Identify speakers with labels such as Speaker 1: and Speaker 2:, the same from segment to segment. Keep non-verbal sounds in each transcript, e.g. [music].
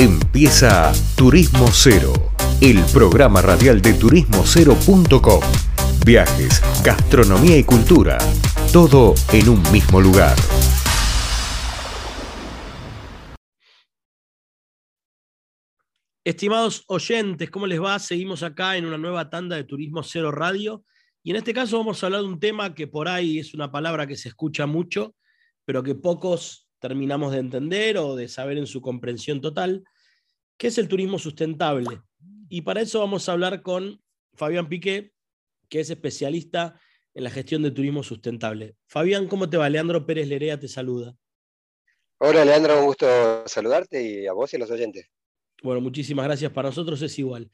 Speaker 1: Empieza Turismo Cero, el programa radial de turismocero.com. Viajes, gastronomía y cultura, todo en un mismo lugar.
Speaker 2: Estimados oyentes, ¿cómo les va? Seguimos acá en una nueva tanda de Turismo Cero Radio y en este caso vamos a hablar de un tema que por ahí es una palabra que se escucha mucho, pero que pocos terminamos de entender o de saber en su comprensión total, que es el turismo sustentable. Y para eso vamos a hablar con Fabián Piqué, que es especialista en la gestión de turismo sustentable. Fabián, ¿cómo te va? Leandro Pérez Lerea te saluda.
Speaker 3: Hola Leandro, un gusto saludarte y a vos y a los oyentes.
Speaker 2: Bueno, muchísimas gracias. Para nosotros es igual.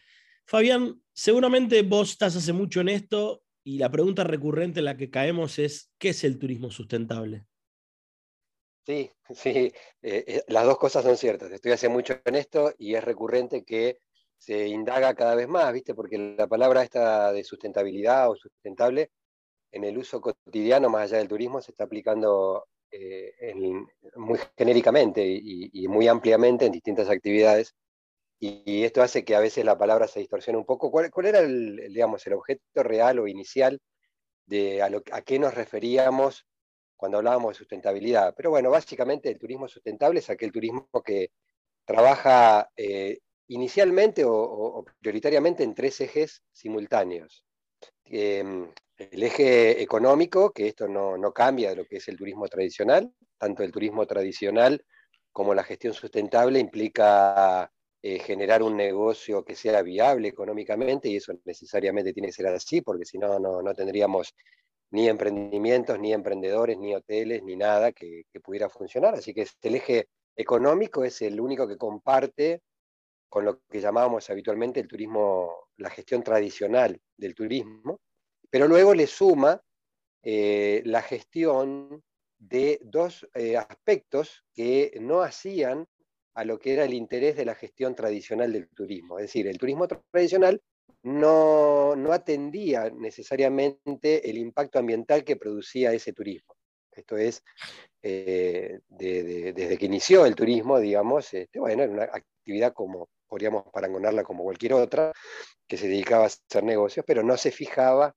Speaker 2: Fabián, seguramente vos estás hace mucho en esto y la pregunta recurrente en la que caemos es, ¿qué es el turismo sustentable?
Speaker 3: Sí, [laughs] sí, eh, eh, las dos cosas son ciertas. Estoy hace mucho en esto y es recurrente que se indaga cada vez más, ¿viste? Porque la palabra esta de sustentabilidad o sustentable en el uso cotidiano, más allá del turismo, se está aplicando eh, muy genéricamente y, muy ampliamente en distintas actividades. Y, esto hace que a veces la palabra se distorsione un poco. ¿Cuál, era el, digamos, el objeto real o inicial de a, a qué nos referíamos cuando hablábamos de sustentabilidad. Pero bueno, básicamente el turismo sustentable es aquel turismo que trabaja eh, inicialmente o, prioritariamente en tres ejes simultáneos. Em, el eje económico, que esto no, cambia de lo que es el turismo tradicional, tanto el turismo tradicional como la gestión sustentable implica eh, generar un negocio que sea viable económicamente, y eso necesariamente tiene que ser así, porque si no, no tendríamos ni emprendimientos, ni emprendedores, ni hoteles, ni nada que, pudiera funcionar. Así que el eje económico es el único que comparte con lo que llamábamos habitualmente el turismo, la gestión tradicional del turismo, pero luego le suma eh, la gestión de dos eh, aspectos que no hacían a lo que era el interés de la gestión tradicional del turismo. Es decir, el turismo tradicional no, atendía necesariamente el impacto ambiental que producía ese turismo. Esto es, eh, desde que inició el turismo, digamos, este, bueno, era una actividad como, podríamos parangonarla como cualquier otra, que se dedicaba a hacer negocios, pero no se fijaba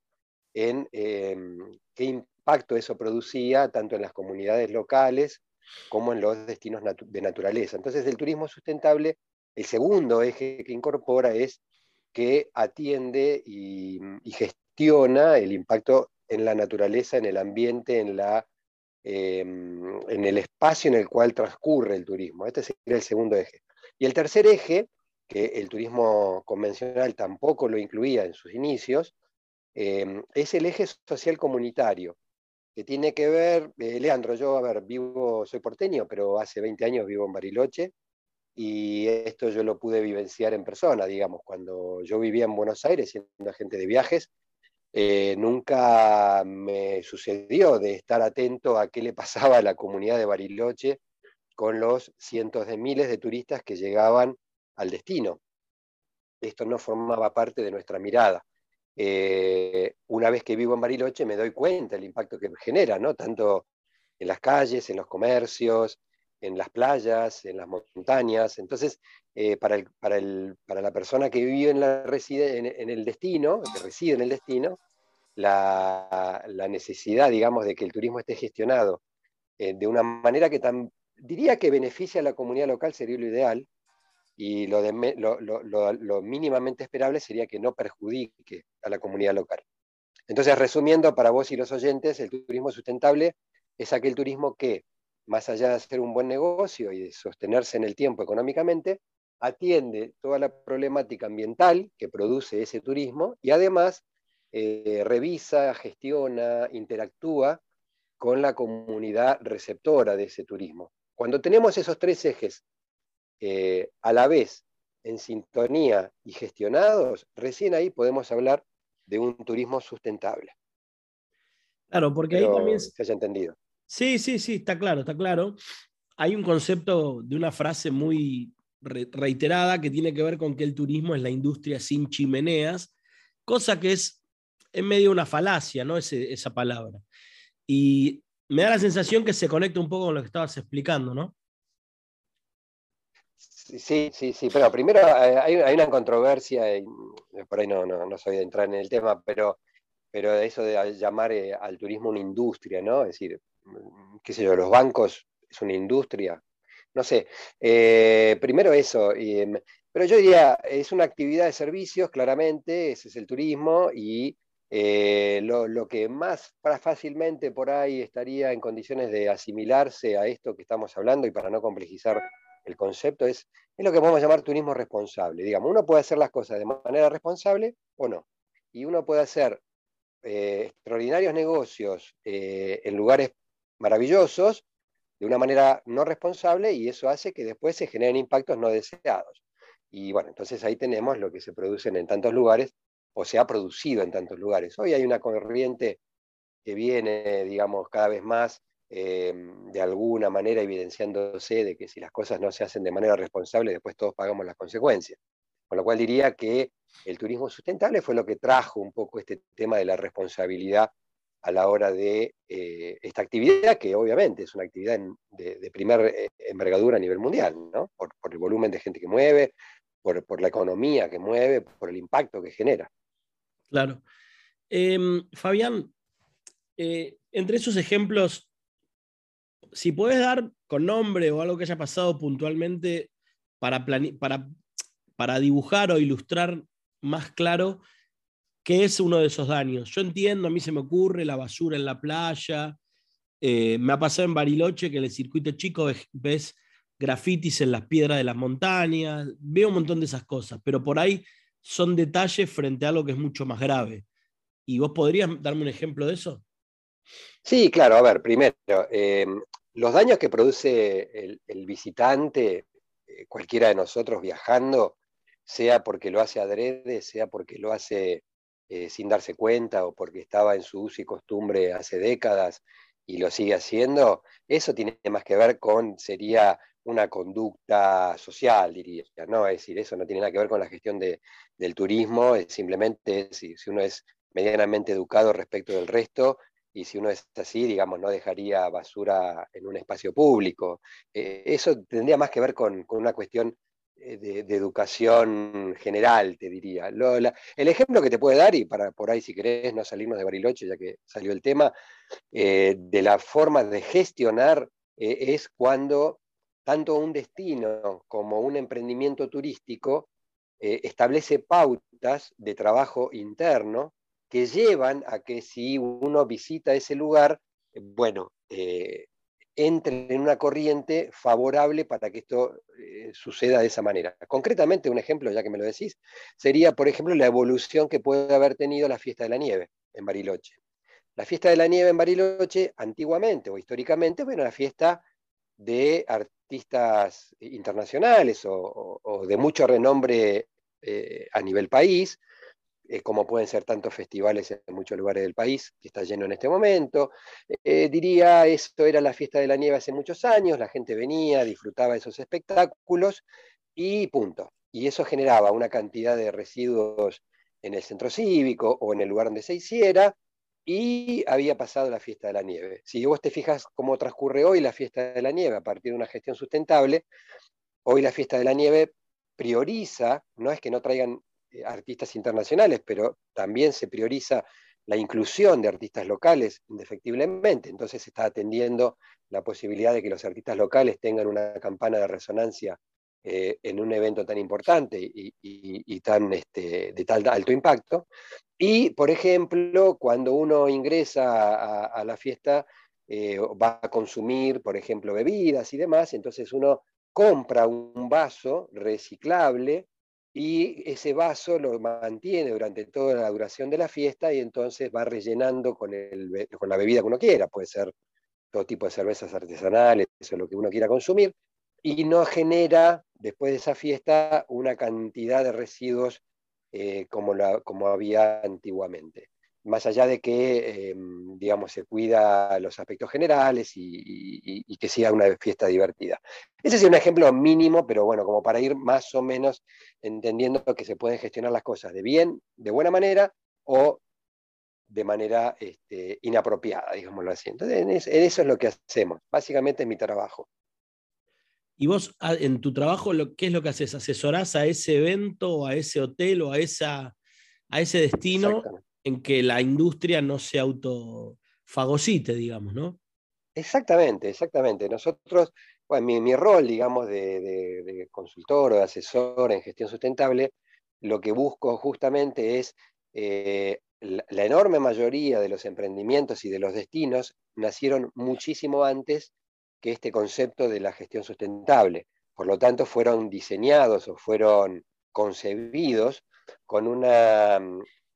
Speaker 3: en em, qué impacto eso producía tanto en las comunidades locales como en los destinos de naturaleza. Entonces, el turismo sustentable, el segundo eje que incorpora es que atiende y, gestiona el impacto en la naturaleza, en el ambiente, en, la, em, en el espacio en el cual transcurre el turismo. Este sería el segundo eje. Y el tercer eje, que el turismo convencional tampoco lo incluía en sus inicios, em, es el eje social comunitario, que tiene que ver, eh, Leandro, yo, a ver, vivo, soy porteño, pero hace 20 años vivo en Bariloche, y esto yo lo pude vivenciar en persona, digamos, cuando yo vivía en Buenos Aires siendo agente de viajes, eh, nunca me sucedió de estar atento a qué le pasaba a la comunidad de Bariloche con los cientos de miles de turistas que llegaban al destino. Esto no formaba parte de nuestra mirada. Eh, una vez que vivo en Bariloche me doy cuenta del impacto que genera, ¿no? tanto en las calles, en los comercios, en las playas, en las montañas. Entonces, eh, para, para, la persona que vive en, la reside, en, el destino, que reside en el destino, la, necesidad, digamos, de que el turismo esté gestionado eh, de una manera que tan, diría que beneficia a la comunidad local sería lo ideal, y lo, lo, mínimamente esperable sería que no perjudique a la comunidad local. Entonces, resumiendo para vos y los oyentes, el turismo sustentable es aquel turismo que más allá de hacer un buen negocio y de sostenerse en el tiempo económicamente, atiende toda la problemática ambiental que produce ese turismo y además eh, revisa, gestiona, interactúa con la comunidad receptora de ese turismo. Cuando tenemos esos tres ejes eh, a la vez en sintonía y gestionados, recién ahí podemos hablar de un turismo sustentable.
Speaker 2: Claro, porque ahí también
Speaker 3: se haya entendido.
Speaker 2: Sí, sí, sí, está claro, está claro. Hay un concepto de una frase muy reiterada que tiene que ver con que el turismo es la industria sin chimeneas, cosa que es en medio una falacia, ¿no? esa palabra. Y me da la sensación que se conecta un poco con lo que estabas explicando, ¿no?
Speaker 3: Sí, sí, sí, pero primero eh, hay, una controversia, y por ahí no, no, soy de entrar en el tema, pero, pero eso de llamar eh, al turismo una industria, ¿no? Es decir, qué sé yo, los bancos es una industria, no sé. Eh, primero eso, em, pero yo diría, es una actividad de servicios, claramente, ese es el turismo, y lo, lo, que más fácilmente por ahí estaría en condiciones de asimilarse a esto que estamos hablando, y para no complejizar el concepto es, es lo que podemos llamar turismo responsable. Digamos, uno puede hacer las cosas de manera responsable o no. Y uno puede hacer eh, extraordinarios negocios eh, en lugares maravillosos de una manera no responsable y eso hace que después se generen impactos no deseados. Y bueno, entonces ahí tenemos lo que se produce en tantos lugares o se ha producido en tantos lugares. Hoy hay una corriente que viene, digamos, cada vez más eh, de alguna manera evidenciándose de que si las cosas no se hacen de manera responsable, después todos pagamos las consecuencias. Con lo cual diría que el turismo sustentable fue lo que trajo un poco este tema de la responsabilidad a la hora de eh, esta actividad, que obviamente es una actividad de, de, primer eh, envergadura a nivel mundial, ¿no? por, el volumen de gente que mueve, por, la economía que mueve, por el impacto que genera.
Speaker 2: Claro. Em, Fabián, entre esos ejemplos si puedes dar con nombre o algo que haya pasado puntualmente para, para, para dibujar o ilustrar más claro qué es uno de esos daños. Yo entiendo, a mí se me ocurre la basura en la playa, eh, me ha pasado en Bariloche que en el circuito chico ves, grafitis en las piedras de las montañas, veo un montón de esas cosas, pero por ahí son detalles frente a algo que es mucho más grave. ¿Y vos podrías darme un ejemplo de eso?
Speaker 3: Sí, claro, a ver, primero, eh, los daños que produce el, visitante, eh, cualquiera de nosotros viajando, sea porque lo hace adrede, sea porque lo hace eh, sin darse cuenta o porque estaba en su uso y costumbre hace décadas y lo sigue haciendo, eso tiene más que ver con, sería una conducta social, diría, ¿no? Es decir, eso no tiene nada que ver con la gestión del turismo, es simplemente si uno es medianamente educado respecto del resto, y si uno es así, digamos, no dejaría basura en un espacio público. Eh, eso tendría más que ver con, una cuestión eh, de, educación general, te diría. el ejemplo que te puede dar, y para por ahí si querés no salirnos de Bariloche, ya que salió el tema, eh, de la forma de gestionar es cuando tanto un destino como un emprendimiento turístico establece pautas de trabajo interno que llevan a que si uno visita ese lugar, eh, bueno, eh, entre en una corriente favorable para que esto eh, suceda de esa manera. Concretamente, un ejemplo, ya que me lo decís, sería, por ejemplo, la evolución que puede haber tenido la fiesta de la nieve en Bariloche. La fiesta de la nieve en Bariloche, antiguamente o históricamente, bueno, la fiesta de artistas internacionales o, de mucho renombre a nivel país, eh, como pueden ser tantos festivales en muchos lugares del país, que está lleno en este momento. Eh, diría, esto era la fiesta de la nieve hace muchos años, la gente venía, disfrutaba esos espectáculos y punto. Y eso generaba una cantidad de residuos en el centro cívico o en el lugar donde se hiciera, y había pasado la fiesta de la nieve. Si vos te fijas cómo transcurre hoy la fiesta de la nieve a partir de una gestión sustentable, hoy la fiesta de la nieve prioriza, no es que no traigan eh, artistas internacionales, pero también se prioriza la inclusión de artistas locales, indefectiblemente. Entonces se está atendiendo la posibilidad de que los artistas locales tengan una campana de resonancia eh, en un evento tan importante y, tan, este, de tal alto impacto. Y, por ejemplo, cuando uno ingresa a, la fiesta, eh, va a consumir, por ejemplo, bebidas y demás, entonces uno compra un vaso reciclable y ese vaso lo mantiene durante toda la duración de la fiesta y entonces va rellenando con, el, con la bebida que uno quiera, puede ser todo tipo de cervezas artesanales, eso es lo que uno quiera consumir, y no genera después de esa fiesta una cantidad de residuos eh, como, la, como había antiguamente más allá de que, em, digamos, se cuida los aspectos generales y, que sea una fiesta divertida. Ese es un ejemplo mínimo, pero bueno, como para ir más o menos entendiendo que se pueden gestionar las cosas de bien, de buena manera o de manera este, inapropiada, digámoslo así. Entonces, en eso es lo que hacemos. Básicamente es mi trabajo.
Speaker 2: Y vos ah, en tu trabajo, ¿qué es lo que haces? ¿Asesorás a ese evento, a ese hotel o a, esa, a ese destino en que la industria no se autofagocite, digamos, ¿no?
Speaker 3: Exactamente, exactamente. Nosotros, bueno, mi, rol, digamos, de, consultor o de asesor en gestión sustentable, lo que busco justamente es eh, la, enorme mayoría de los emprendimientos y de los destinos nacieron muchísimo antes que este concepto de la gestión sustentable. Por lo tanto, fueron diseñados o fueron concebidos con una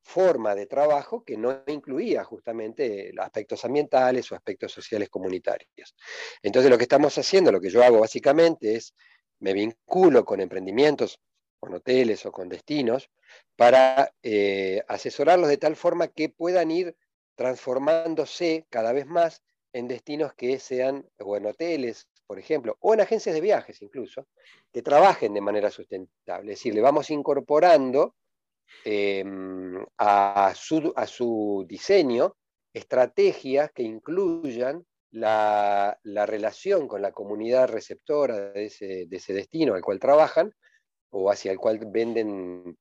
Speaker 3: forma de trabajo que no incluía justamente aspectos ambientales o aspectos sociales comunitarios. Entonces, lo que estamos haciendo, lo que yo hago básicamente es, me vinculo con emprendimientos, con hoteles o con destinos, para eh, asesorarlos de tal forma que puedan ir transformándose cada vez más en destinos que sean, o en hoteles, por ejemplo, o en agencias de viajes incluso, que trabajen de manera sustentable. Es decir, le vamos incorporando em, a, su, diseño estrategias que incluyan la, relación con la comunidad receptora de ese, destino al cual trabajan o hacia el cual venden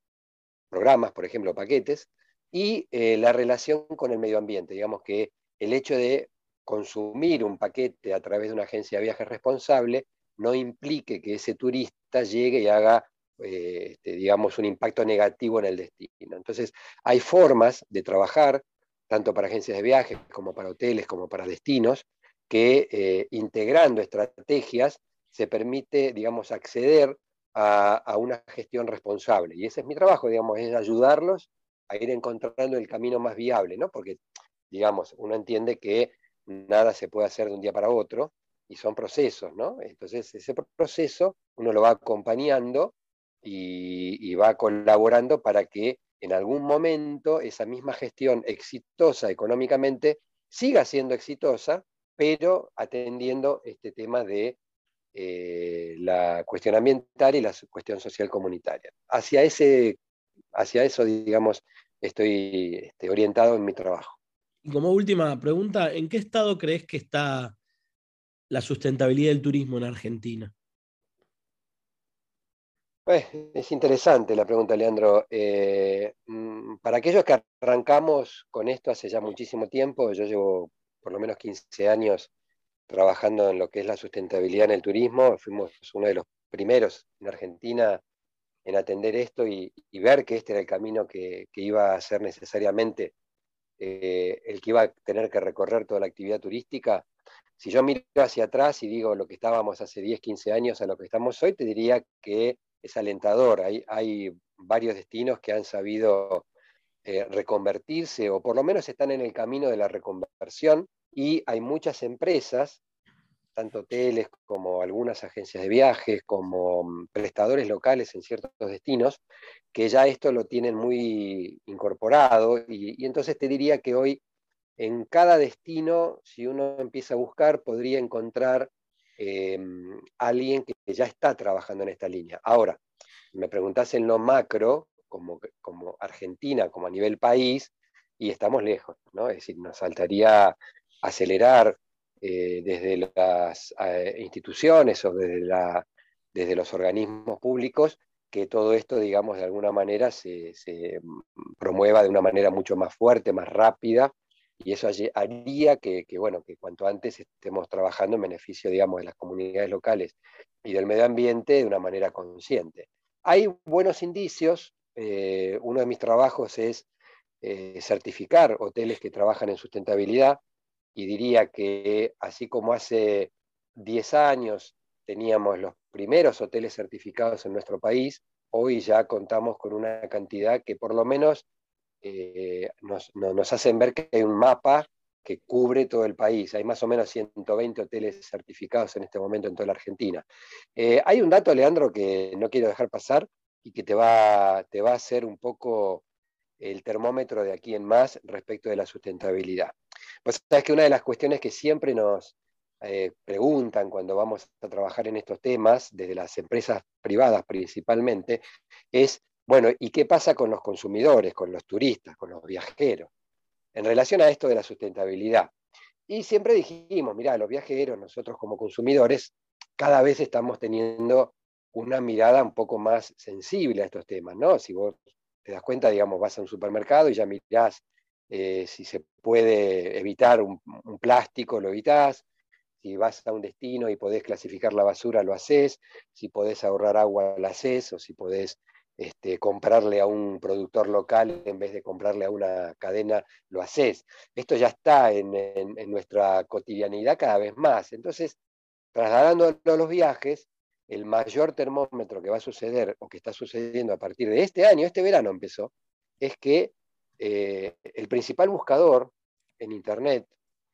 Speaker 3: programas, por ejemplo, paquetes, y eh, la relación con el medio ambiente. Digamos que el hecho de consumir un paquete a través de una agencia de viajes responsable no implique que ese turista llegue y haga, eh, este, digamos, un impacto negativo en el destino. Entonces, hay formas de trabajar, tanto para agencias de viajes como para hoteles, como para destinos, que eh, integrando estrategias se permite, digamos, acceder a, a, una gestión responsable. Y ese es mi trabajo, digamos, es ayudarlos a ir encontrando el camino más viable, ¿no? Porque, digamos, uno entiende que nada se puede hacer de un día para otro, y son procesos, ¿no? Entonces, ese proceso uno lo va acompañando y, va colaborando para que en algún momento esa misma gestión exitosa económicamente siga siendo exitosa, pero atendiendo este tema de eh, la cuestión ambiental y la cuestión social comunitaria. Hacia, ese, hacia eso, digamos, estoy este, orientado en mi trabajo.
Speaker 2: Y como última pregunta, ¿en qué estado crees que está la sustentabilidad del turismo en Argentina?
Speaker 3: Es interesante la pregunta, Leandro. Eh, mm, para aquellos que arrancamos con esto hace ya muchísimo tiempo, yo llevo por lo menos 15 años trabajando en lo que es la sustentabilidad en el turismo, fuimos uno de los primeros en Argentina en atender esto y, ver que este era el camino que iba a ser necesariamente eh, el que iba a tener que recorrer toda la actividad turística, si yo miro hacia atrás y digo lo que estábamos hace 10, 15 años a lo que estamos hoy, te diría que es alentador. Hay, hay varios destinos que han sabido eh, reconvertirse o por lo menos están en el camino de la reconversión y hay muchas empresas tanto hoteles como algunas agencias de viajes, como mm, prestadores locales en ciertos destinos, que ya esto lo tienen muy incorporado y, entonces te diría que hoy en cada destino, si uno empieza a buscar, podría encontrar eh, alguien que ya está trabajando en esta línea. Ahora, me preguntás en lo macro, como, Argentina, como a nivel país, y estamos lejos, ¿no? Es decir, nos faltaría acelerar eh, desde las eh, instituciones o desde, los organismos públicos, que todo esto, digamos, de alguna manera se, promueva de una manera mucho más fuerte, más rápida, y eso haría que, bueno, que cuanto antes estemos trabajando en beneficio, digamos, de las comunidades locales y del medio ambiente de una manera consciente. Hay buenos indicios, eh, uno de mis trabajos es certificar hoteles que trabajan en sustentabilidad, y diría que así como hace 10 años teníamos los primeros hoteles certificados en nuestro país, hoy ya contamos con una cantidad que por lo menos eh, nos, hacen ver que hay un mapa que cubre todo el país. Hay más o menos 120 hoteles certificados en este momento en toda la Argentina. Eh, hay un dato, Leandro, que no quiero dejar pasar y que te va, te va a hacer un poco el termómetro de aquí en más respecto de la sustentabilidad. Pues sabes que una de las cuestiones que siempre nos eh, preguntan cuando vamos a trabajar en estos temas, desde las empresas privadas principalmente, es, bueno, ¿y qué pasa con los consumidores, con los turistas, con los viajeros? En relación a esto de la sustentabilidad. Y siempre dijimos, mira, los viajeros, nosotros como consumidores, cada vez estamos teniendo una mirada un poco más sensible a estos temas, ¿no? Si vos te das cuenta, digamos, vas a un supermercado y ya mirás eh, si se puede evitar un, plástico, lo evitás, si vas a un destino y podés clasificar la basura, lo haces, si podés ahorrar agua, lo haces, o si podés este, comprarle a un productor local en vez de comprarle a una cadena, lo haces. Esto ya está en, nuestra cotidianidad cada vez más. Entonces, trasladando a los viajes, el mayor termómetro que va a suceder o que está sucediendo a partir de este año, este verano empezó, es que eh, el principal buscador en Internet,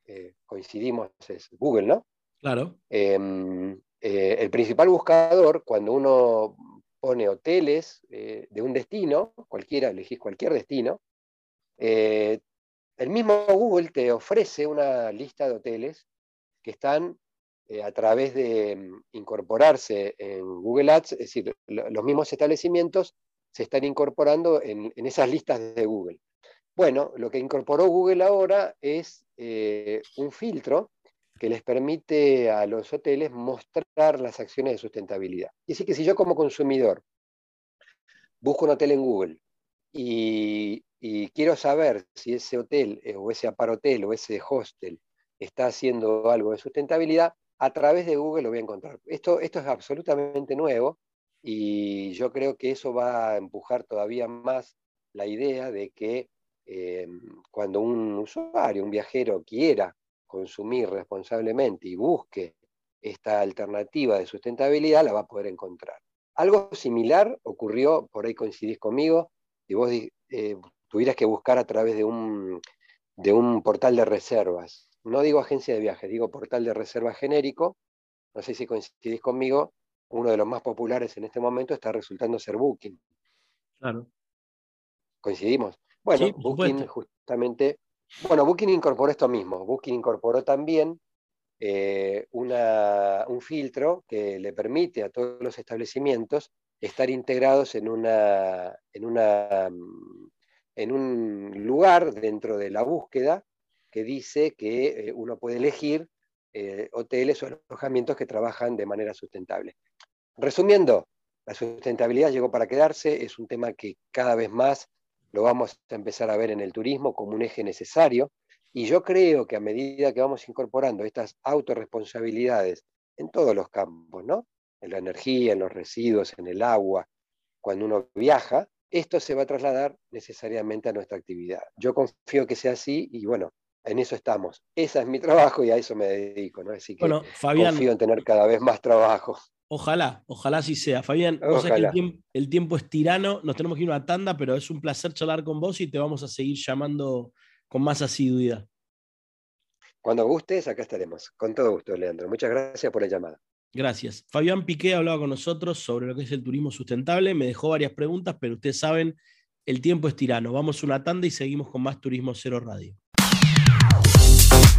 Speaker 3: eh, coincidimos, es Google, ¿no?
Speaker 2: Claro.
Speaker 3: Em, eh, el principal buscador, cuando uno pone hoteles de un destino, cualquiera, elegís cualquier destino, el mismo Google te ofrece una lista de hoteles que están a través de mm, incorporarse en Google Ads, es decir, los mismos establecimientos se están incorporando en, esas listas de Google. Bueno, lo que incorporó Google ahora es eh, un filtro que les permite a los hoteles mostrar las acciones de sustentabilidad. Y así que si yo como consumidor busco un hotel en Google y, quiero saber si ese hotel eh, o ese aparotel o ese hostel está haciendo algo de sustentabilidad, a través de Google lo voy a encontrar. Esto, esto es absolutamente nuevo y yo creo que eso va a empujar todavía más la idea de que eh, cuando un usuario, un viajero quiera consumir responsablemente y busque esta alternativa de sustentabilidad, la va a poder encontrar. Algo similar ocurrió, por ahí coincidís conmigo, si vos eh, tuvieras que buscar a través de un, de un portal de reservas. No digo agencia de viajes, digo portal de reservas genérico. No sé si coincidís conmigo, uno de los más populares en este momento está resultando ser Booking.
Speaker 2: Claro.
Speaker 3: ¿Coincidimos? Bueno, Booking justamente, bueno, Booking incorporó esto mismo. Booking incorporó también eh, un filtro que le permite a todos los establecimientos estar integrados en, mm, un lugar dentro de la búsqueda que dice que eh, uno puede elegir eh, hoteles o alojamientos que trabajan de manera sustentable. Resumiendo, la sustentabilidad llegó para quedarse, es un tema que cada vez más lo vamos a empezar a ver en el turismo como un eje necesario. Y yo creo que a medida que vamos incorporando estas autorresponsabilidades en todos los campos, ¿no? En la energía, en los residuos, en el agua, cuando uno viaja, esto se va a trasladar necesariamente a nuestra actividad. Yo confío que sea así y bueno, en eso estamos. Ese es mi trabajo y a eso me dedico, ¿no? Así que confío en tener cada vez más trabajo.
Speaker 2: Ojalá, ojalá así sea. Fabián, el, tiempo, es tirano, nos tenemos que ir a una tanda, pero es un placer charlar con vos y te vamos a seguir llamando con más asiduidad.
Speaker 3: Cuando gustes, acá estaremos. Con todo gusto, Leandro. Muchas gracias por la llamada.
Speaker 2: Gracias. Fabián Piqué hablaba con nosotros sobre lo que es el turismo sustentable. Me dejó varias preguntas, pero ustedes saben, el tiempo es tirano. Vamos a una tanda y seguimos con más Turismo Cero Radio.